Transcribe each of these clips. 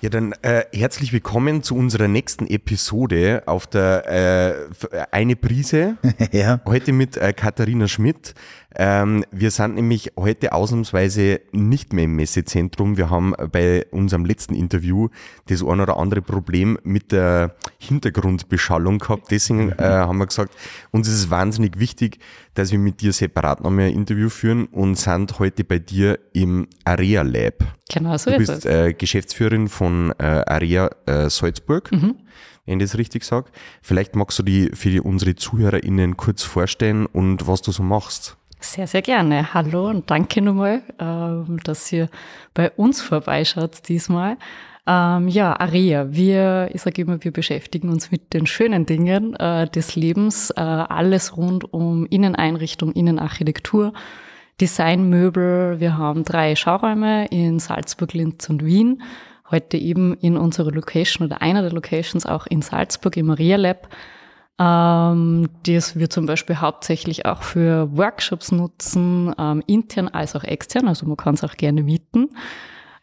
Ja, dann äh, herzlich willkommen zu unserer nächsten Episode auf der äh, Eine Prise. ja. Heute mit äh, Katharina Schmidt. Ähm, wir sind nämlich heute ausnahmsweise nicht mehr im Messezentrum. Wir haben bei unserem letzten Interview das ein oder andere Problem mit der Hintergrundbeschallung gehabt. Deswegen äh, haben wir gesagt, uns ist es wahnsinnig wichtig, dass wir mit dir separat nochmal ein Interview führen und sind heute bei dir im Area Lab. Genau, so du ist bist äh, Geschäftsführerin von äh, Area äh, Salzburg. Mhm wenn ich das richtig sage. Vielleicht magst du die für die, unsere ZuhörerInnen kurz vorstellen und was du so machst. Sehr, sehr gerne. Hallo und danke nochmal, ähm, dass ihr bei uns vorbeischaut diesmal. Ähm, ja, Aria, wir, ich sage immer, wir beschäftigen uns mit den schönen Dingen äh, des Lebens, äh, alles rund um Inneneinrichtung, Innenarchitektur, Designmöbel. Wir haben drei Schauräume in Salzburg, Linz und Wien. Heute eben in unserer Location oder einer der Locations auch in Salzburg im Maria Lab ähm, das wir zum Beispiel hauptsächlich auch für Workshops nutzen, ähm, intern als auch extern, also man kann es auch gerne mieten.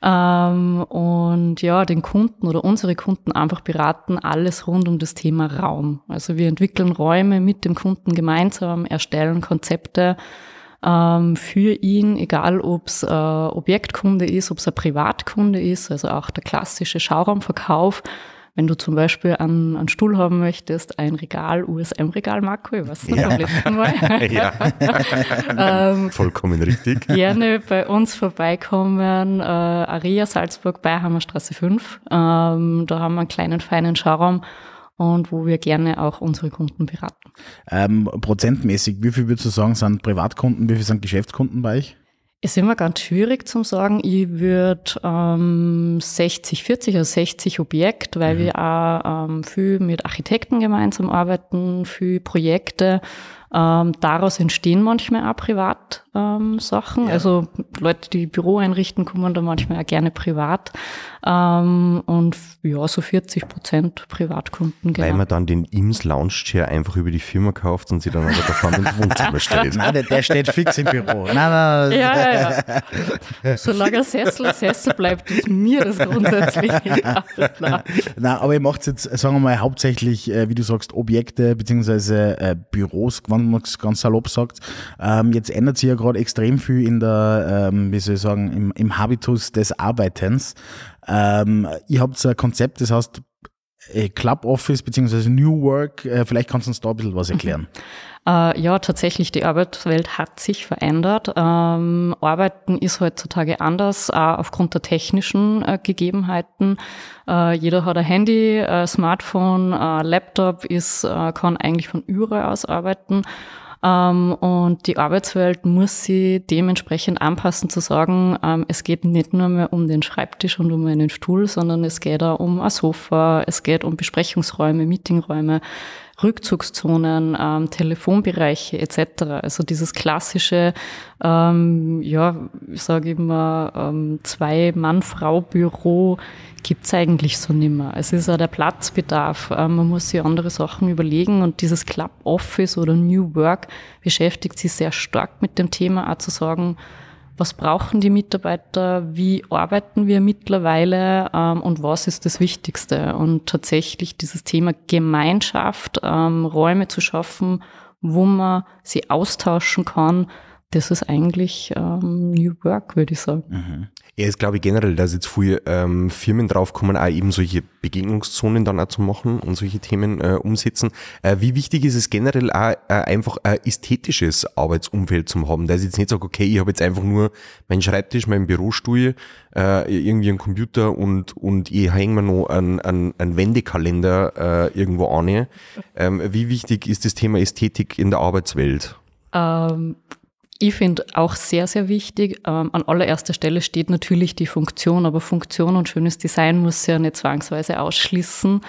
Ähm, und ja, den Kunden oder unsere Kunden einfach beraten, alles rund um das Thema Raum. Also wir entwickeln Räume mit dem Kunden gemeinsam, erstellen Konzepte ähm, für ihn, egal ob es äh, Objektkunde ist, ob es ein Privatkunde ist, also auch der klassische Schauraumverkauf wenn du zum Beispiel einen, einen Stuhl haben möchtest, ein Regal, USM-Regal, Marco, ich weiß nicht, ja. beim letzten Mal. ja. ähm, Vollkommen richtig. Gerne bei uns vorbeikommen, äh, Aria Salzburg, Beihammerstraße 5. Ähm, da haben wir einen kleinen, feinen Schauraum und wo wir gerne auch unsere Kunden beraten. Ähm, prozentmäßig, wie viel würdest du sagen, sind Privatkunden, wie viel sind Geschäftskunden bei euch? Ist immer ganz schwierig zu sagen. Ich würde ähm, 60, 40, also 60 Objekt, weil mhm. wir auch ähm, viel mit Architekten gemeinsam arbeiten, viel Projekte ähm, daraus entstehen manchmal auch Privatsachen. Ähm, ja. Also Leute, die Büro einrichten, kommen da manchmal auch gerne privat. Ähm, und ja, so 40 Prozent Privatkunden. Genau. Weil man dann den Ims Lounge Chair einfach über die Firma kauft und sie dann aber davon ins Wohnzimmer stellt. Nein, der, der, steht fix im Büro. Nein, nein, ja, ja, ja. Solange ein Sessel Sessel bleibt, ist mir das grundsätzlich egal. Nein. nein, aber ihr macht jetzt, sagen wir mal, hauptsächlich, äh, wie du sagst, Objekte beziehungsweise äh, Büros, wenn man es ganz salopp sagt. Ähm, jetzt ändert sich ja gerade extrem viel in der, ähm, wie soll ich sagen, im, im Habitus des Arbeitens. Ähm, ihr habt ein Konzept, das heißt äh, Club Office beziehungsweise New Work. Äh, vielleicht kannst du uns da ein bisschen was erklären. Äh, ja, tatsächlich, die Arbeitswelt hat sich verändert. Ähm, Arbeiten ist heutzutage anders, auch aufgrund der technischen äh, Gegebenheiten. Äh, jeder hat ein Handy, ein Smartphone, Laptop, ist, äh, kann eigentlich von überall aus arbeiten. Ähm, und die Arbeitswelt muss sie dementsprechend anpassen, zu sagen, ähm, es geht nicht nur mehr um den Schreibtisch und um einen Stuhl, sondern es geht auch um ein Sofa, es geht um Besprechungsräume, Meetingräume, Rückzugszonen, ähm, Telefonbereiche etc. Also dieses klassische, ähm, ja, ich sage immer, ähm, Zwei-Mann-Frau-Büro gibt's eigentlich so nimmer. Es ist auch der Platzbedarf. Ähm, man muss sich andere Sachen überlegen und dieses Club Office oder New Work beschäftigt sich sehr stark mit dem Thema, auch zu sagen, was brauchen die Mitarbeiter, wie arbeiten wir mittlerweile ähm, und was ist das Wichtigste. Und tatsächlich dieses Thema Gemeinschaft, ähm, Räume zu schaffen, wo man sie austauschen kann, das ist eigentlich ähm, New Work, würde ich sagen. Mhm. Ja, ist glaube ich generell, dass jetzt viele ähm, Firmen draufkommen, auch eben solche Begegnungszonen dann auch zu machen und solche Themen äh, umsetzen. Äh, wie wichtig ist es generell auch äh, einfach ein ästhetisches Arbeitsumfeld zu haben, dass ich jetzt nicht sage, okay, ich habe jetzt einfach nur meinen Schreibtisch, meinen Bürostuhl, äh, irgendwie einen Computer und, und ich hänge mir noch einen, einen, einen Wendekalender äh, irgendwo an. Ähm, wie wichtig ist das Thema Ästhetik in der Arbeitswelt? Ähm, ich finde auch sehr, sehr wichtig, ähm, an allererster Stelle steht natürlich die Funktion, aber Funktion und schönes Design muss ja nicht zwangsweise ausschließen.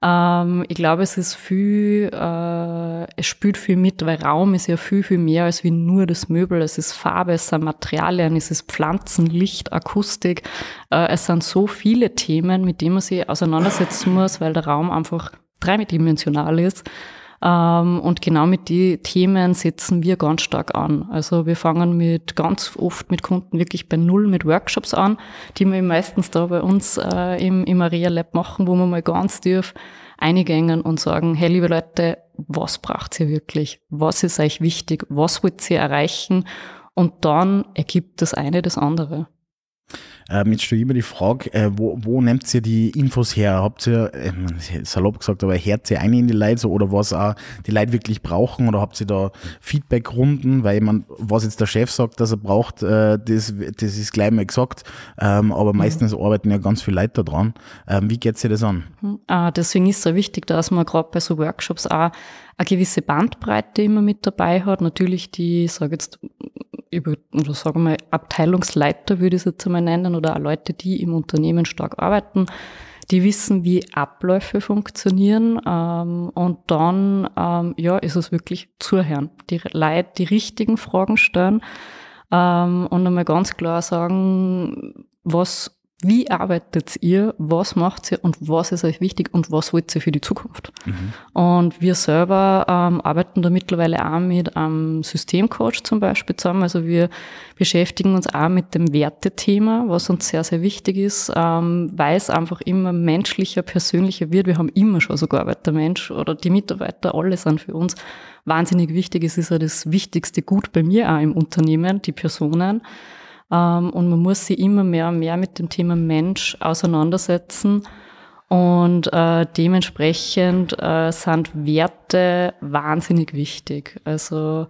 Ähm, ich glaube, es ist viel, äh, es spielt viel mit, weil Raum ist ja viel, viel mehr als wie nur das Möbel. Es ist Farbe, es sind Materialien, es ist Pflanzen, Licht, Akustik. Äh, es sind so viele Themen, mit denen man sich auseinandersetzen muss, weil der Raum einfach dreidimensional ist. Ähm, und genau mit den Themen setzen wir ganz stark an. Also wir fangen mit ganz oft mit Kunden wirklich bei Null mit Workshops an, die wir meistens da bei uns äh, im, im Aria Lab machen, wo wir mal ganz tief eingängen und sagen, hey liebe Leute, was braucht ihr wirklich? Was ist euch wichtig? Was wollt ihr erreichen? Und dann ergibt das eine das andere. Ähm, jetzt stelle ich mir die Frage, äh, wo, wo nehmt ihr die Infos her? Habt ihr, äh, salopp gesagt, aber hört ihr ein in die Leute so, oder was auch die Leute wirklich brauchen oder habt ihr da Feedbackrunden? Weil man, was jetzt der Chef sagt, dass er braucht, äh, das, das ist gleich mal gesagt, ähm, aber mhm. meistens mhm. arbeiten ja ganz viele Leute daran. Ähm, wie geht ihr das an? Mhm. Ah, deswegen ist es so wichtig, dass man gerade bei so Workshops auch eine gewisse Bandbreite immer mit dabei hat. Natürlich die, sage jetzt, über, oder sagen wir Abteilungsleiter würde ich es jetzt einmal nennen, oder auch Leute, die im Unternehmen stark arbeiten, die wissen, wie Abläufe funktionieren. Ähm, und dann ähm, ja, ist es wirklich zuhören. Die Leute die richtigen Fragen stellen ähm, und einmal ganz klar sagen, was wie arbeitet ihr? Was macht ihr und was ist euch wichtig und was wollt ihr für die Zukunft? Mhm. Und wir selber ähm, arbeiten da mittlerweile auch mit einem Systemcoach zum Beispiel zusammen. Also wir beschäftigen uns auch mit dem Wertethema, was uns sehr, sehr wichtig ist, ähm, weil es einfach immer menschlicher, persönlicher wird. Wir haben immer schon so gearbeitet, der Mensch oder die Mitarbeiter, alle sind für uns wahnsinnig wichtig. Es ist ja das wichtigste Gut bei mir auch im Unternehmen, die Personen. Ähm, und man muss sich immer mehr und mehr mit dem Thema Mensch auseinandersetzen. Und äh, dementsprechend äh, sind Werte wahnsinnig wichtig. Also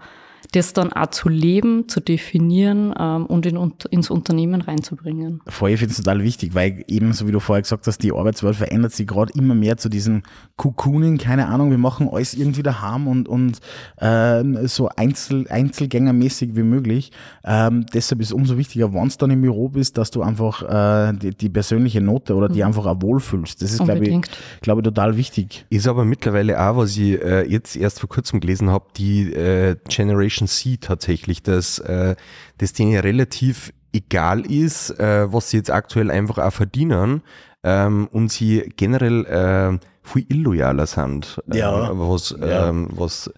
das dann auch zu leben, zu definieren ähm, und in, ins Unternehmen reinzubringen. Vorher finde ich es total wichtig, weil eben, so wie du vorher gesagt hast, die Arbeitswelt verändert sich gerade immer mehr zu diesem Cocooning, keine Ahnung, wir machen alles irgendwie daheim und, und äh, so Einzel, Einzelgängermäßig wie möglich. Ähm, deshalb ist es umso wichtiger, wenn du dann im Büro bist, dass du einfach äh, die, die persönliche Note oder die mhm. einfach auch wohlfühlst. Das ist, glaube ich, glaube ich, total wichtig. Ist aber mittlerweile auch, was ich äh, jetzt erst vor kurzem gelesen habe, die äh, Generation Generation C tatsächlich, dass äh, das denen relativ egal ist, äh, was sie jetzt aktuell einfach auch verdienen ähm, und sie generell äh, viel illoyaler sind, äh, ja. was, ja. Ähm, was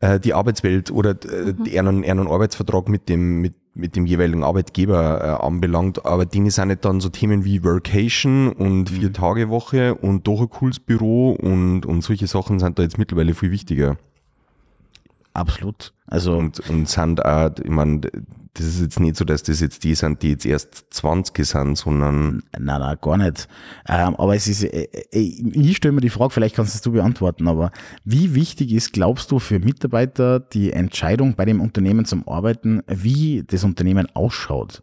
äh, die Arbeitswelt oder äh, mhm. einen, einen Arbeitsvertrag mit dem, mit, mit dem jeweiligen Arbeitgeber äh, anbelangt, aber denen sind nicht dann so Themen wie Workation und mhm. Vier-Tage-Woche und doch ein cooles Büro und, und solche Sachen sind da jetzt mittlerweile viel wichtiger. Absolut. Also und, und sind auch, ich meine, das ist jetzt nicht so, dass das jetzt die sind, die jetzt erst 20 sind, sondern. Nein, nein, gar nicht. Ähm, aber es ist, äh, äh, ich stelle mir die Frage, vielleicht kannst du beantworten, aber wie wichtig ist, glaubst du, für Mitarbeiter die Entscheidung bei dem Unternehmen zum Arbeiten, wie das Unternehmen ausschaut?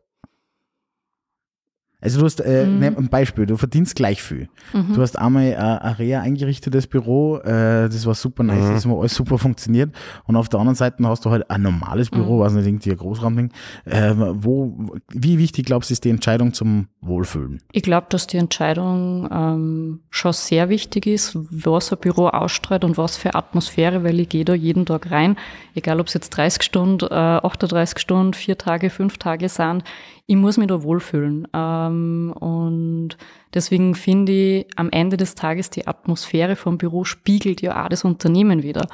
Also du hast, äh, mhm. nimm ein Beispiel, du verdienst gleich viel. Mhm. Du hast einmal äh, ein Rea eingerichtetes Büro, äh, das war super nice, mhm. das hat alles super funktioniert. Und auf der anderen Seite hast du halt ein normales Büro, mhm. was nicht irgendwie ein Großraumding. Äh, wo, wie wichtig glaubst du, ist die Entscheidung zum Wohlfühlen? Ich glaube, dass die Entscheidung ähm, schon sehr wichtig ist, was ein Büro ausstrahlt und was für Atmosphäre, weil ich gehe da jeden Tag rein, egal ob es jetzt 30 Stunden, äh, 38 Stunden, vier Tage, fünf Tage sind ich muss mich da wohlfühlen. Ähm, und deswegen finde ich, am Ende des Tages die Atmosphäre vom Büro spiegelt ja auch das Unternehmen wieder.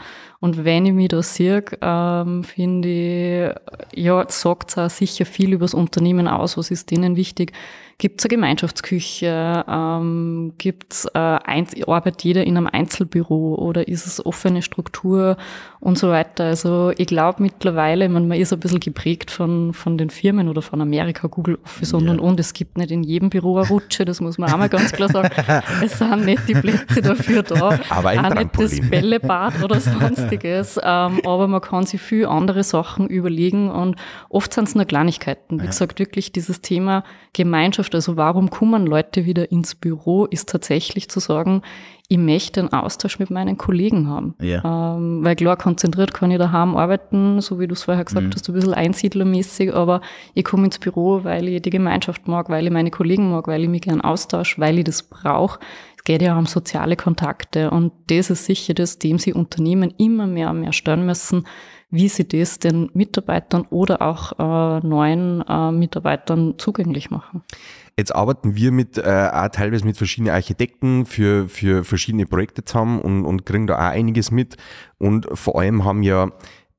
Und wenn ich mich da sehe, ähm, finde ich, ja, sagt es auch sicher viel über das Unternehmen aus, was ist denen wichtig. Gibt es eine Gemeinschaftsküche? Ähm, gibt's, äh, arbeitet jeder in einem Einzelbüro oder ist es offene Struktur und so weiter? Also ich glaube mittlerweile, man, man ist ein bisschen geprägt von, von den Firmen oder von Amerika, Google Office und ja. und und. Es gibt nicht in jedem Büro eine Rutsche, das muss man auch mal ganz klar sagen. es sind nicht die Plätze dafür da. Aber ein auch Trampolin. nicht das Bällebad oder sonstiges. ähm, aber man kann sich viel andere Sachen überlegen und oft sind es nur Kleinigkeiten. Wie ja. gesagt, wirklich dieses Thema Gemeinschaft Gemeinschaft, also warum kommen Leute wieder ins Büro, ist tatsächlich zu sagen, ich möchte einen Austausch mit meinen Kollegen haben. Ja. Ähm, weil klar, konzentriert kann ich daheim arbeiten, so wie du es vorher gesagt mhm. hast, ein bisschen einsiedlermäßig, aber ich komme ins Büro, weil ich die Gemeinschaft mag, weil ich meine Kollegen mag, weil ich mich gern austausche, weil ich das brauche. Geht ja um soziale Kontakte und das ist sicher das, dem sie Unternehmen immer mehr und mehr stellen müssen, wie sie das den Mitarbeitern oder auch äh, neuen äh, Mitarbeitern zugänglich machen. Jetzt arbeiten wir mit äh, auch teilweise mit verschiedenen Architekten für, für verschiedene Projekte zusammen und, und kriegen da auch einiges mit. Und vor allem haben ja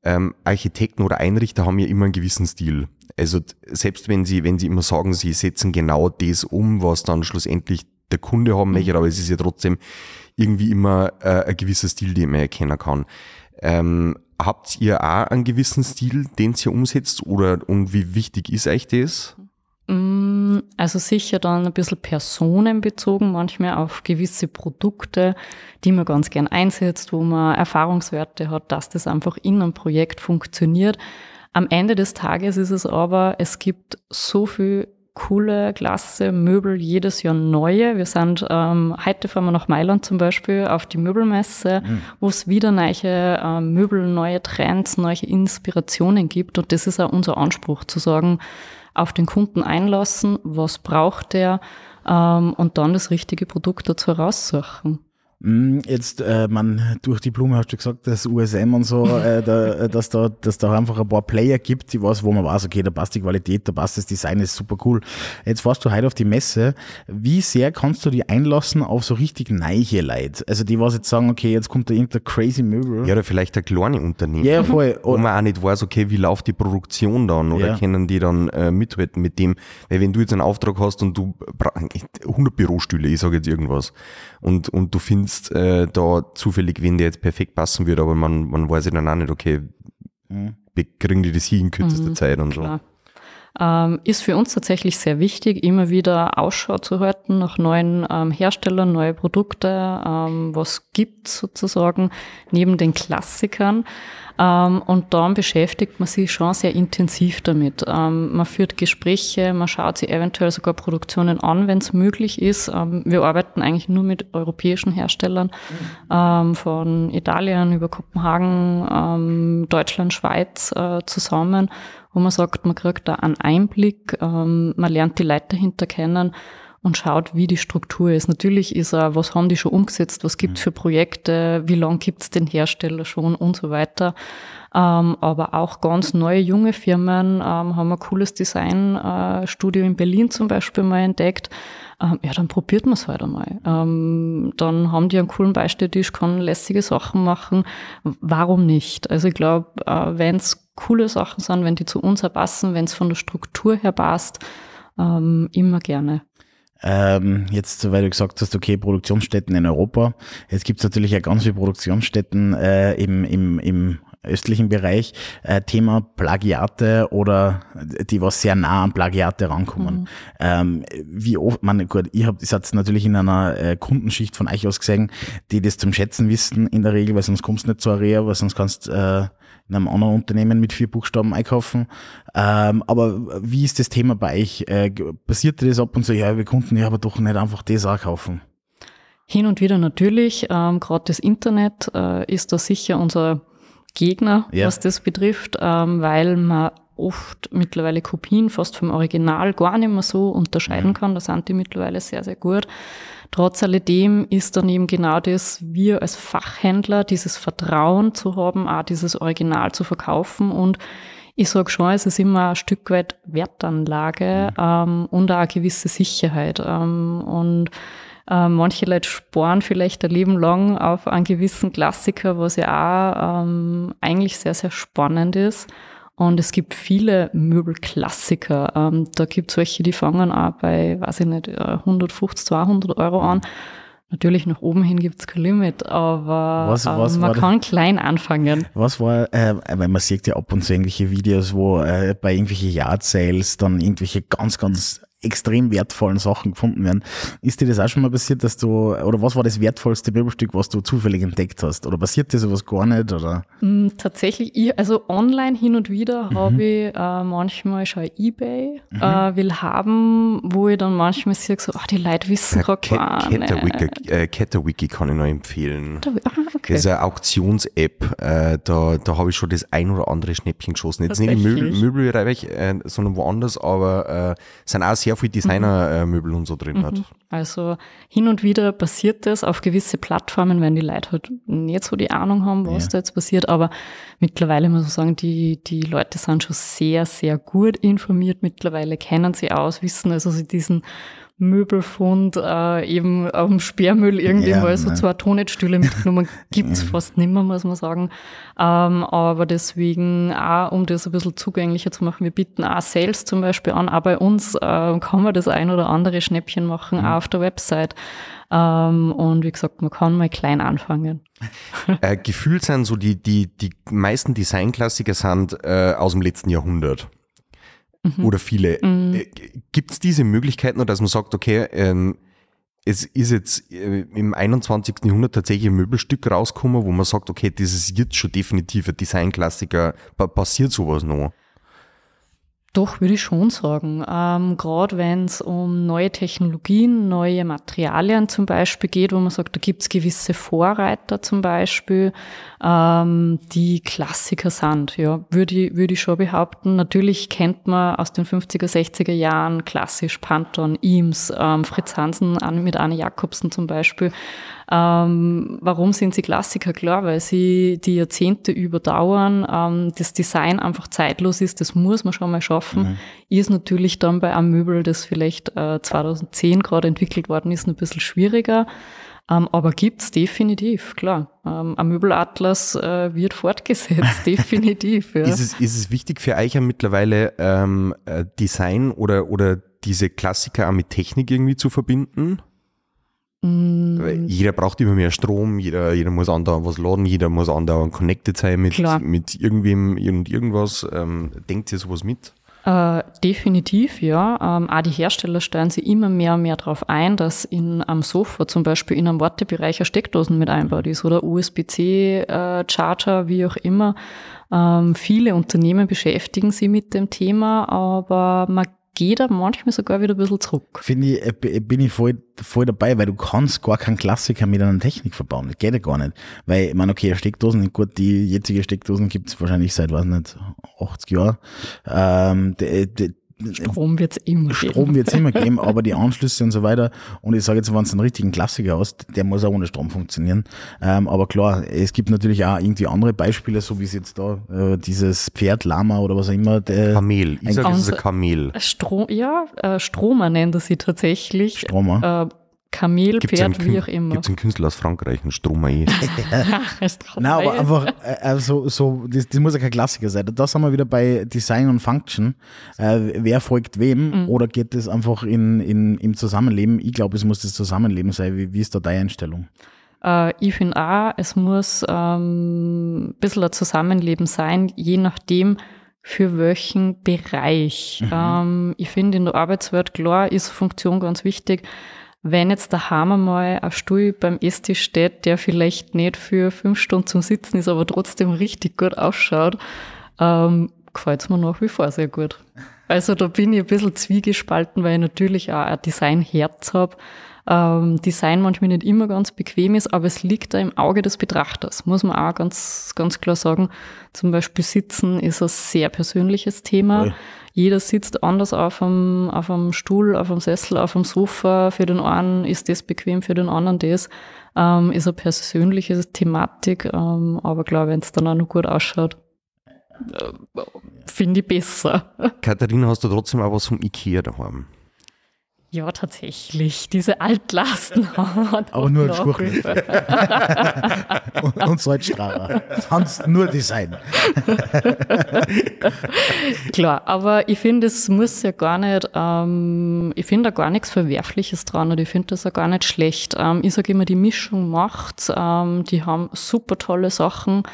ähm, Architekten oder Einrichter haben ja immer einen gewissen Stil. Also selbst wenn sie, wenn sie immer sagen, sie setzen genau das um, was dann schlussendlich der Kunde haben möchte, aber es ist ja trotzdem irgendwie immer äh, ein gewisser Stil, den man erkennen kann. Ähm, habt ihr auch einen gewissen Stil, den ihr umsetzt oder und wie wichtig ist euch das? Mm, also sicher dann ein bisschen personenbezogen, manchmal auf gewisse Produkte, die man ganz gern einsetzt, wo man Erfahrungswerte hat, dass das einfach in einem Projekt funktioniert. Am Ende des Tages ist es aber, es gibt so viel coole, klasse Möbel jedes Jahr neue. Wir sind, ähm, heute fahren wir nach Mailand zum Beispiel auf die Möbelmesse, mhm. wo es wieder neue ähm, Möbel, neue Trends, neue Inspirationen gibt. Und das ist auch unser Anspruch, zu sagen, auf den Kunden einlassen, was braucht er ähm, und dann das richtige Produkt dazu raussuchen. Hm, jetzt, äh, man, durch die Blume hast du gesagt, dass USM und so, äh, da, äh, dass, da, dass da einfach ein paar Player gibt, die was, wo man weiß, okay, da passt die Qualität, da passt das Design, ist super cool. Jetzt fährst du heute auf die Messe. Wie sehr kannst du die einlassen auf so richtig neiche Leute? Also die, was jetzt sagen, okay, jetzt kommt da irgendein crazy Möbel. Ja, oder vielleicht ein kleine Unternehmen. Ja, voll. Wo man auch nicht weiß, okay, wie läuft die Produktion dann? Oder ja. können die dann äh, mithalten mit dem? Weil wenn du jetzt einen Auftrag hast und du 100 Bürostühle, ich sage jetzt irgendwas, und, und du findest äh, da zufällig, wen der jetzt perfekt passen würde, aber man, man weiß ja dann auch nicht, okay, mhm. kriegen die das hier in kürzester mhm, Zeit und klar. so. Ähm, ist für uns tatsächlich sehr wichtig, immer wieder Ausschau zu halten nach neuen ähm, Herstellern, neue Produkte, ähm, was gibt sozusagen neben den Klassikern. Ähm, und dann beschäftigt man sich schon sehr intensiv damit. Ähm, man führt Gespräche, man schaut sich eventuell sogar Produktionen an, wenn es möglich ist. Ähm, wir arbeiten eigentlich nur mit europäischen Herstellern, von Italien über Kopenhagen, Deutschland, Schweiz äh, zusammen, wo man sagt, man kriegt da einen Einblick, man lernt die Leute dahinter kennen und schaut, wie die Struktur ist. Natürlich ist er, was haben die schon umgesetzt, was gibt es für Projekte, wie lange gibt es den Hersteller schon und so weiter. Ähm, aber auch ganz neue junge Firmen ähm, haben ein cooles Designstudio äh, in Berlin zum Beispiel mal entdeckt. Ähm, ja, dann probiert man es halt einmal. Ähm, dann haben die einen coolen Beistelltisch, kann lässige Sachen machen. Warum nicht? Also ich glaube, äh, wenn es coole Sachen sind, wenn die zu uns passen, wenn es von der Struktur her passt, ähm, immer gerne. Ähm, jetzt, weil du gesagt hast, okay, Produktionsstätten in Europa. Jetzt gibt es natürlich ja ganz viele Produktionsstätten äh, im, im, im östlichen Bereich. Äh, Thema Plagiate oder die was sehr nah an Plagiate rankommen. Mhm. Ähm, wie oft, man, gut, ich habe das natürlich in einer äh, Kundenschicht von euch aus gesehen, die das zum Schätzen wissen in der Regel, weil sonst kommst du nicht zur Area, weil sonst kannst äh, in einem anderen Unternehmen mit vier Buchstaben einkaufen. Ähm, aber wie ist das Thema bei euch? Äh, passiert das ab und zu, ja, wir konnten ja aber doch nicht einfach das auch kaufen? Hin und wieder natürlich. Ähm, Gerade das Internet äh, ist da sicher unser Gegner, ja. was das betrifft, ähm, weil man oft mittlerweile Kopien fast vom Original gar nicht mehr so unterscheiden mhm. kann. Da sind die mittlerweile sehr, sehr gut. Trotz alledem ist dann eben genau das, wir als Fachhändler dieses Vertrauen zu haben, auch dieses Original zu verkaufen und ich sage schon, es ist immer ein Stück weit Wertanlage mhm. ähm, und auch eine gewisse Sicherheit. Ähm, und äh, manche Leute sparen vielleicht ein Leben lang auf einen gewissen Klassiker, was ja auch ähm, eigentlich sehr, sehr spannend ist. Und es gibt viele Möbelklassiker. Ähm, da gibt es welche, die fangen auch bei, weiß ich nicht, 150, äh, 200 Euro an. Natürlich nach oben hin gibt es kein Limit, aber was, was man kann das? klein anfangen. Was war, äh, weil man sieht ja ab und zu irgendwelche Videos, wo äh, bei irgendwelchen Yard Sales dann irgendwelche ganz, ganz extrem wertvollen Sachen gefunden werden. Ist dir das auch schon mal passiert, dass du, oder was war das wertvollste Möbelstück, was du zufällig entdeckt hast? Oder passiert dir sowas gar nicht? Oder? Mm, tatsächlich, ich, also online hin und wieder mhm. habe ich äh, manchmal schon Ebay mhm. äh, will haben, wo ich dann manchmal sehe, so, ach, die Leute wissen ja, gerade gar nicht. Äh, Caterwiki kann ich noch empfehlen. Ah, okay. Das ist eine Auktions-App, äh, da, da habe ich schon das ein oder andere Schnäppchen geschossen. Jetzt nicht im Möbel, Möbelbereich, äh, sondern woanders, aber äh, sind auch sehr sehr viel Designermöbel und so drin mhm. hat. Also hin und wieder passiert das auf gewisse Plattformen, wenn die Leute halt nicht so die Ahnung haben, was ja. da jetzt passiert. Aber mittlerweile muss man sagen, die, die Leute sind schon sehr, sehr gut informiert. Mittlerweile kennen sie aus, wissen also sie diesen Möbelfund, äh, eben auf dem Sperrmüll irgendwie ja, mal so zwei Tonetstühle mitgenommen. Gibt's fast nimmer, muss man sagen. Ähm, aber deswegen auch, um das ein bisschen zugänglicher zu machen, wir bieten auch Sales zum Beispiel an. Auch bei uns äh, kann man das ein oder andere Schnäppchen machen, mhm. auch auf der Website. Ähm, und wie gesagt, man kann mal klein anfangen. Äh, gefühlt sind so die, die, die meisten Designklassiker sind äh, aus dem letzten Jahrhundert mhm. oder viele. Mhm. Äh, Gibt es diese Möglichkeiten, dass man sagt, okay, ähm, es ist jetzt äh, im 21. Jahrhundert tatsächlich ein Möbelstück rausgekommen, wo man sagt, okay, das ist jetzt schon definitiv ein Designklassiker. Passiert sowas noch? Doch, würde ich schon sagen. Ähm, Gerade wenn es um neue Technologien, neue Materialien zum Beispiel geht, wo man sagt, da gibt es gewisse Vorreiter zum Beispiel, ähm, die Klassiker sind, ja, würde ich, würde ich schon behaupten. Natürlich kennt man aus den 50er, 60er Jahren klassisch Panton, Eames, ähm, Fritz Hansen mit Anne Jakobsen zum Beispiel. Ähm, warum sind sie Klassiker? Klar, weil sie die Jahrzehnte überdauern, ähm, das Design einfach zeitlos ist, das muss man schon mal schaffen. Mhm. Ist natürlich dann bei einem Möbel, das vielleicht äh, 2010 gerade entwickelt worden ist, ein bisschen schwieriger. Ähm, aber gibt's definitiv, klar. Ähm, ein Möbelatlas äh, wird fortgesetzt, definitiv. Ja. Ist, es, ist es wichtig für euch mittlerweile ähm, äh, Design oder, oder diese Klassiker auch mit Technik irgendwie zu verbinden? Mm. Jeder braucht immer mehr Strom, jeder, jeder muss andauernd was laden, jeder muss andauernd connected sein mit, mit irgendwem und irgendwas. Ähm, denkt ihr sowas mit? Äh, definitiv, ja. Ähm, auch die Hersteller stellen sich immer mehr und mehr darauf ein, dass in einem Sofa zum Beispiel in einem Wartebereich eine Steckdosen mit einbaut ist oder USB-C-Charger, äh, wie auch immer. Ähm, viele Unternehmen beschäftigen sich mit dem Thema, aber man geht er manchmal sogar wieder ein bisschen zurück. Finde ich, äh, bin ich voll, voll dabei, weil du kannst gar keinen Klassiker mit einer Technik verbauen. Das geht ja gar nicht. Weil, ich meine, okay, Steckdosen, gut, die jetzige Steckdosen gibt es wahrscheinlich seit, weiß nicht, 80 Jahren. Ähm, Strom wird es immer Strom geben. Strom wird es immer geben, aber die Anschlüsse und so weiter. Und ich sage jetzt, wenn es einen richtigen Klassiker hast, der muss auch ohne Strom funktionieren. Ähm, aber klar, es gibt natürlich auch irgendwie andere Beispiele, so wie es jetzt da äh, dieses Pferd, Lama oder was auch immer. Der, Kamel. Ich sage, es ist ein Kamel. Strom, ja, äh, Stromer nennt er sie tatsächlich. Stromer. Äh, Kamel, gibt's Pferd, wie auch immer. Gibt es einen Künstler aus Frankreich, einen Stromae? Nein, aber einfach, äh, also, so, das, das muss ja kein Klassiker sein. Da sind wir wieder bei Design und Function. Äh, wer folgt wem mhm. oder geht das einfach in, in, im Zusammenleben? Ich glaube, es muss das Zusammenleben sein. Wie, wie ist da deine Einstellung? Äh, ich finde auch, es muss ähm, ein bisschen ein Zusammenleben sein, je nachdem, für welchen Bereich. Mhm. Ähm, ich finde, in der Arbeitswelt, klar, ist Funktion ganz wichtig wenn jetzt daheim einmal ein Stuhl beim Esstisch steht, der vielleicht nicht für fünf Stunden zum Sitzen ist, aber trotzdem richtig gut ausschaut, ähm, gefällt es mir nach wie vor sehr gut. Also da bin ich ein bisschen zwiegespalten, weil ich natürlich auch ein Designherz habe. Ähm, Design manchmal nicht immer ganz bequem ist, aber es liegt da im Auge des Betrachters, muss man auch ganz, ganz klar sagen. Zum Beispiel Sitzen ist ein sehr persönliches Thema. Jeder sitzt anders auf einem, auf einem Stuhl, auf einem Sessel, auf einem Sofa. Für den einen ist das bequem, für den anderen das. Ähm, ist eine persönliche Thematik, ähm, aber klar, wenn es dann auch noch gut ausschaut, äh, finde ich besser. Katharina, hast du trotzdem auch was vom Ikea daheim? Ja, tatsächlich. Diese Altlasten hat Aber nur ein Schwuchtel. und, und Salzstrahler. Sonst nur Design. Klar, aber ich finde, es muss ja gar nicht, ähm, ich finde da gar nichts Verwerfliches dran und ich finde das ja gar nicht schlecht. Ähm, ich sage immer, die Mischung macht's. Ähm, die haben super tolle Sachen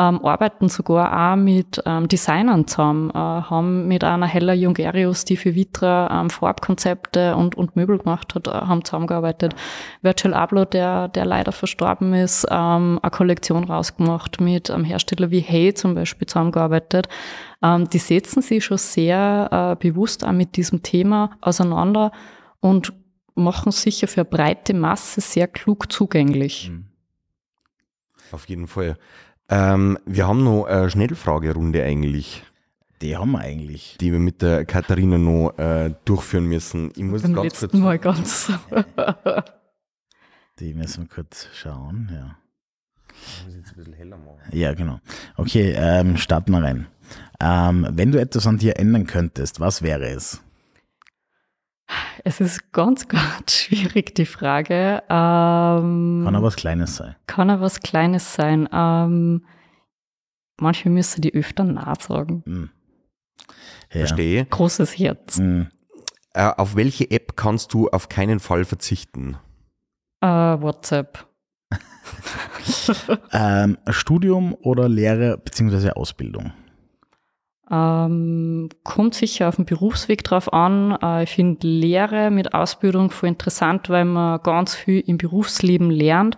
ähm, arbeiten sogar auch mit ähm, Designern zusammen, äh, haben mit einer Hella Jungerius, die für Vitra ähm, Farbkonzepte und, und Möbel gemacht hat, äh, haben zusammengearbeitet. Virtual Ablo, der, der leider verstorben ist, ähm, eine Kollektion rausgemacht mit einem Hersteller wie Hey zum Beispiel zusammengearbeitet. Ähm, die setzen sich schon sehr äh, bewusst auch mit diesem Thema auseinander und machen sicher für breite Masse sehr klug zugänglich. Mhm. Auf jeden Fall. Ähm, wir haben noch eine Schnellfragerunde eigentlich. Die haben wir eigentlich. Die wir mit der Katharina noch äh, durchführen müssen. Ich muss Beim ganz letzten kurz. Mal ganz. die müssen wir kurz schauen, ja. Ich muss jetzt ein bisschen heller machen. Ja, genau. Okay, ähm, starten wir rein. Ähm, wenn du etwas an dir ändern könntest, was wäre es? Es ist ganz, ganz schwierig, die Frage. Ähm, kann aber was Kleines sein. Kann aber was Kleines sein. Ähm, manchmal müsste die öfter nachsagen. Mhm. Ja. Verstehe. Großes Herz. Mhm. Äh, auf welche App kannst du auf keinen Fall verzichten? Äh, WhatsApp. ähm, Studium oder Lehre bzw. Ausbildung? Ähm, kommt sicher auf den Berufsweg drauf an. Äh, ich finde Lehre mit Ausbildung voll interessant, weil man ganz viel im Berufsleben lernt.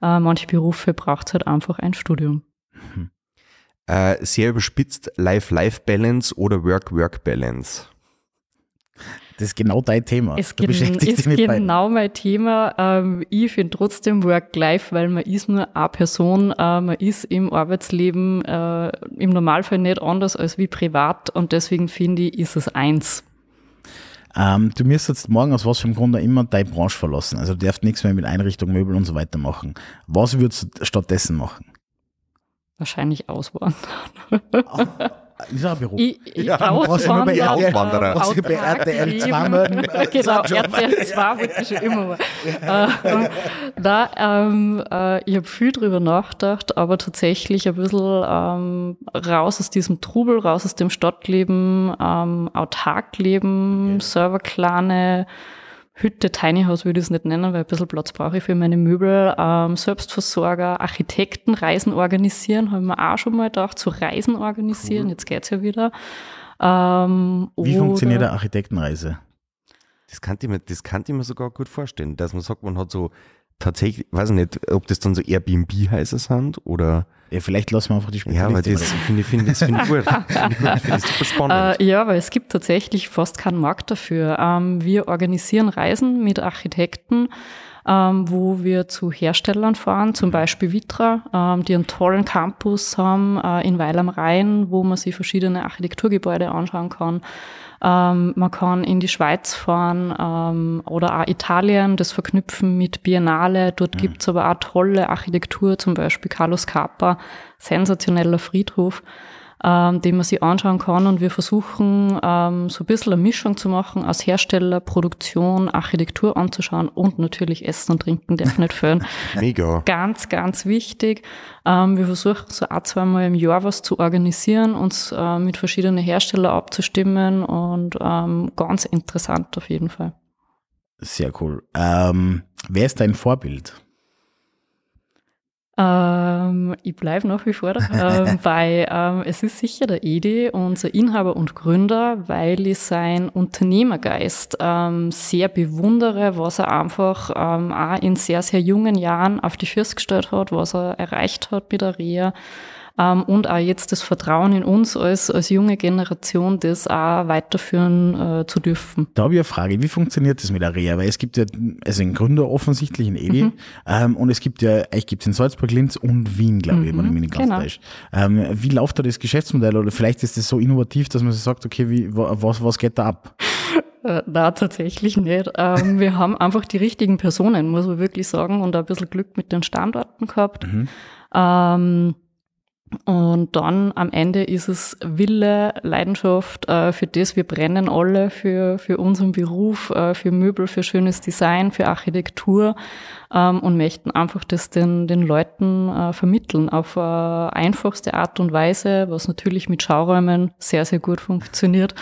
Äh, manche Berufe braucht es halt einfach ein Studium. Hm. Äh, sehr überspitzt Life-Life-Balance oder Work-Work-Balance? Das ist genau dein Thema. Es du ist genau mein Thema. Ähm, ich finde trotzdem Work-Life, weil man ist nur eine Person, äh, man ist im Arbeitsleben äh, im Normalfall nicht anders als wie privat und deswegen finde ich, ist es eins. Ähm, du müsstest morgen aus was für einem Grund auch immer deine Branche verlassen. Also du darfst nichts mehr mit Einrichtung, Möbel und so weiter machen. Was würdest du stattdessen machen? Wahrscheinlich auswandern. Ist ein Beruf. Ich, ich ja, Auswanderer. Ja, Auswanderer. Was bei RTL 2 melden. Genau, RTL 2 wollte ich schon immer mal. äh, da, ähm, äh, ich habe viel drüber nachgedacht, aber tatsächlich ein bisschen ähm, raus aus diesem Trubel, raus aus dem Stadtleben, ähm, autark leben, okay. selber kleine Hütte, Tiny House würde ich es nicht nennen, weil ein bisschen Platz brauche ich für meine Möbel. Ähm, Selbstversorger, Architekten, Reisen organisieren, habe ich mir auch schon mal gedacht, zu Reisen organisieren, cool. jetzt geht's ja wieder. Ähm, Wie funktioniert eine Architektenreise? Das kann, ich mir, das kann ich mir sogar gut vorstellen, dass man sagt, man hat so tatsächlich, weiß ich nicht, ob das dann so Airbnb-Häuser sind oder. Ja, vielleicht lassen wir einfach die Spezialistin. Ja, aber das finde ich, find, das find ich gut. Finde ich, super spannend. Äh, ja, weil es gibt tatsächlich fast keinen Markt dafür. Ähm, wir organisieren Reisen mit Architekten, ähm, wo wir zu Herstellern fahren, zum Beispiel Vitra, ähm, die einen tollen Campus haben äh, in Weil am Rhein, wo man sich verschiedene Architekturgebäude anschauen kann. Ähm, man kann in die Schweiz fahren ähm, oder auch Italien, das verknüpfen mit Biennale. Dort mhm. gibt's aber auch tolle Architektur, zum Beispiel Carlos Capa, sensationeller Friedhof ähm, den man sich anschauen kann. Und wir versuchen ähm, so ein bisschen eine Mischung zu machen aus Hersteller, Produktion, Architektur anzuschauen und natürlich Essen und Trinken darf nicht fehlen. Mega. Ganz, ganz wichtig. Ähm, wir versuchen so ein, zweimal im Jahr was zu organisieren, uns äh, mit verschiedenen Herstellern abzustimmen und ähm, ganz interessant auf jeden Fall. Sehr cool. Ähm, wer ist dein Vorbild? Ähm, ich bleibe nach wie vor ähm, weil ähm, es ist sicher der Edi, unser Inhaber und Gründer, weil ich seinen Unternehmergeist ähm, sehr bewundere, was er einfach ähm, auch in sehr, sehr jungen Jahren auf die Füße gestellt hat, was er erreicht hat mit der Reha ähm, und auch jetzt das Vertrauen in uns als, als junge Generation, das auch weiterführen äh, zu dürfen. Da habe ich eine Frage, wie funktioniert das mit der Reha? Weil es gibt ja, also einen Gründer offensichtlich in Edi mhm. ähm, und es gibt ja, ich gibt es in Salzburg, Linz und Wien, glaube ich, mhm. wenn ich mich nicht ganz genau. täusche. Ähm, wie läuft da das Geschäftsmodell oder vielleicht ist das so innovativ, dass man sich sagt, okay, wie, was, was geht da ab? Äh, na, tatsächlich nicht. Ähm, wir haben einfach die richtigen Personen, muss man wirklich sagen, und ein bisschen Glück mit den Standorten gehabt. Mhm. Ähm, und dann am Ende ist es Wille, Leidenschaft, äh, für das wir brennen alle, für, für unseren Beruf, äh, für Möbel, für schönes Design, für Architektur ähm, und möchten einfach das den, den Leuten äh, vermitteln auf einfachste Art und Weise, was natürlich mit Schauräumen sehr, sehr gut funktioniert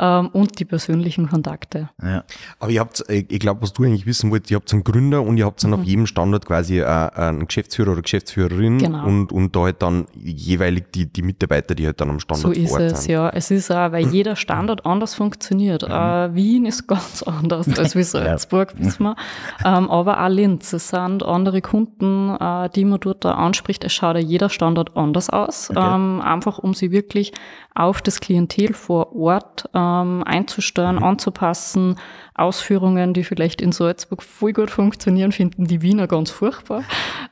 ähm, und die persönlichen Kontakte. Ja. Aber ihr habt, ich glaube, was du eigentlich wissen wolltest, ihr habt einen Gründer und ihr habt dann mhm. auf jedem Standort quasi äh, einen Geschäftsführer oder Geschäftsführerin genau. und, und da halt dann jeweilig die, die Mitarbeiter, die halt dann am Standort so vor Ort ist es, ja. Es ist auch, weil jeder Standort anders funktioniert. Mhm. Äh, Wien ist ganz anders als wie Salzburg, wissen wir. Ähm, aber auch Linz. Es sind andere Kunden, äh, die man dort da anspricht. Es schaut ja jeder Standort anders aus. Okay. Ähm, einfach um sie wirklich auf das Klientel vor Ort äh, ähm, einzustellen, mhm. anzupassen. Ausführungen, die vielleicht in Salzburg voll gut funktionieren, finden die Wiener ganz furchtbar.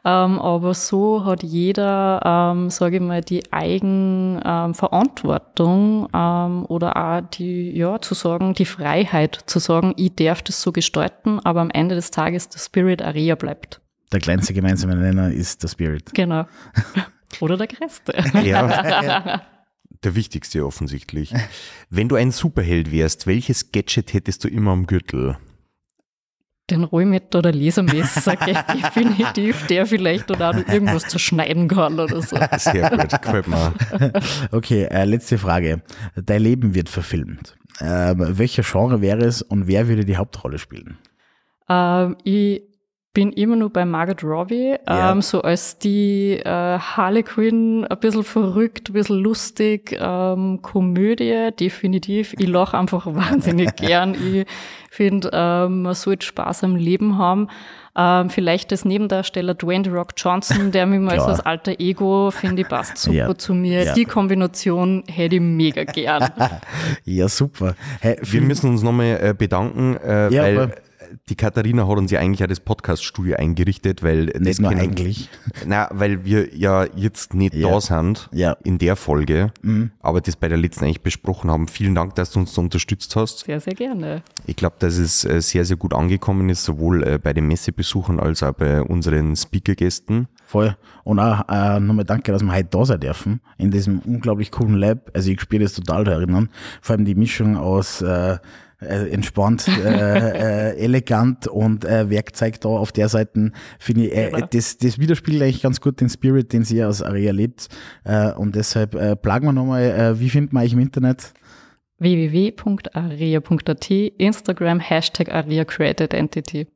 Ähm, aber so hat jeder, ähm, sage ich mal, die Eigenverantwortung ähm, oder auch die, ja, zu sagen, die Freiheit zu sagen, ich darf das so gestalten, aber am Ende des Tages der Spirit Area bleibt. Der kleinste gemeinsame Nenner ist der Spirit. Genau. Oder der größte. Ja. Der wichtigste offensichtlich. Wenn du ein Superheld wärst, welches Gadget hättest du immer am Gürtel? Den Rollmeter oder Lasermesser, definitiv, der vielleicht oder auch irgendwas zerschneiden kann oder so. Sehr gut, gefällt mir. Okay, äh, letzte Frage. Dein Leben wird verfilmt. Ähm, welcher Genre wäre es und wer würde die Hauptrolle spielen? Ähm, ich bin immer nur bei Margaret Robbie, ja. ähm, so als die äh, Harley Quinn, ein bisschen verrückt, ein bisschen lustig, ähm, Komödie, definitiv. Ich lache einfach wahnsinnig gern. Ich finde, ähm, man sollte Spaß am Leben haben. Ähm, vielleicht das Nebendarsteller Dwayne The Rock Johnson, der mich mal so als alter Ego, finde ich, passt super ja. zu mir. Ja. Die Kombination hätte ich mega gern. ja, super. Hey, Wir müssen uns nochmal äh, bedanken, äh, weil die Katharina hat uns ja eigentlich auch das Podcast-Studio eingerichtet, weil nicht nur eigentlich. Na, weil wir ja jetzt nicht ja. da sind ja. in der Folge, mhm. aber das bei der letzten eigentlich besprochen haben. Vielen Dank, dass du uns da unterstützt hast. Sehr, sehr gerne. Ich glaube, dass es äh, sehr, sehr gut angekommen ist, sowohl äh, bei den Messebesuchern als auch bei unseren Speaker-Gästen. Voll. Und auch äh, nochmal danke, dass wir heute da sein dürfen, in diesem unglaublich coolen Lab. Also ich spiele das total erinnern. Vor allem die Mischung aus äh, äh, entspannt, äh, äh, elegant und äh, Werkzeug da auf der Seite, finde ich, äh, das, das widerspiegelt eigentlich ganz gut den Spirit, den sie aus Aria lebt. Äh, und deshalb äh, plagen wir nochmal, äh, wie findet man euch im Internet? www.aria.at, Instagram, Hashtag Aria Created Entity.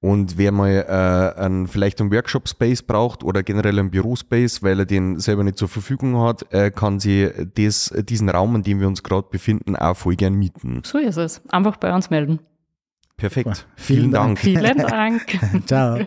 Und wer mal äh, einen, vielleicht einen Workshop-Space braucht oder generell einen Bürospace, weil er den selber nicht zur Verfügung hat, äh, kann sie des, diesen Raum, in dem wir uns gerade befinden, auch voll gern mieten. So ist es. Einfach bei uns melden. Perfekt. Vielen, Vielen Dank. Vielen Dank. Ciao.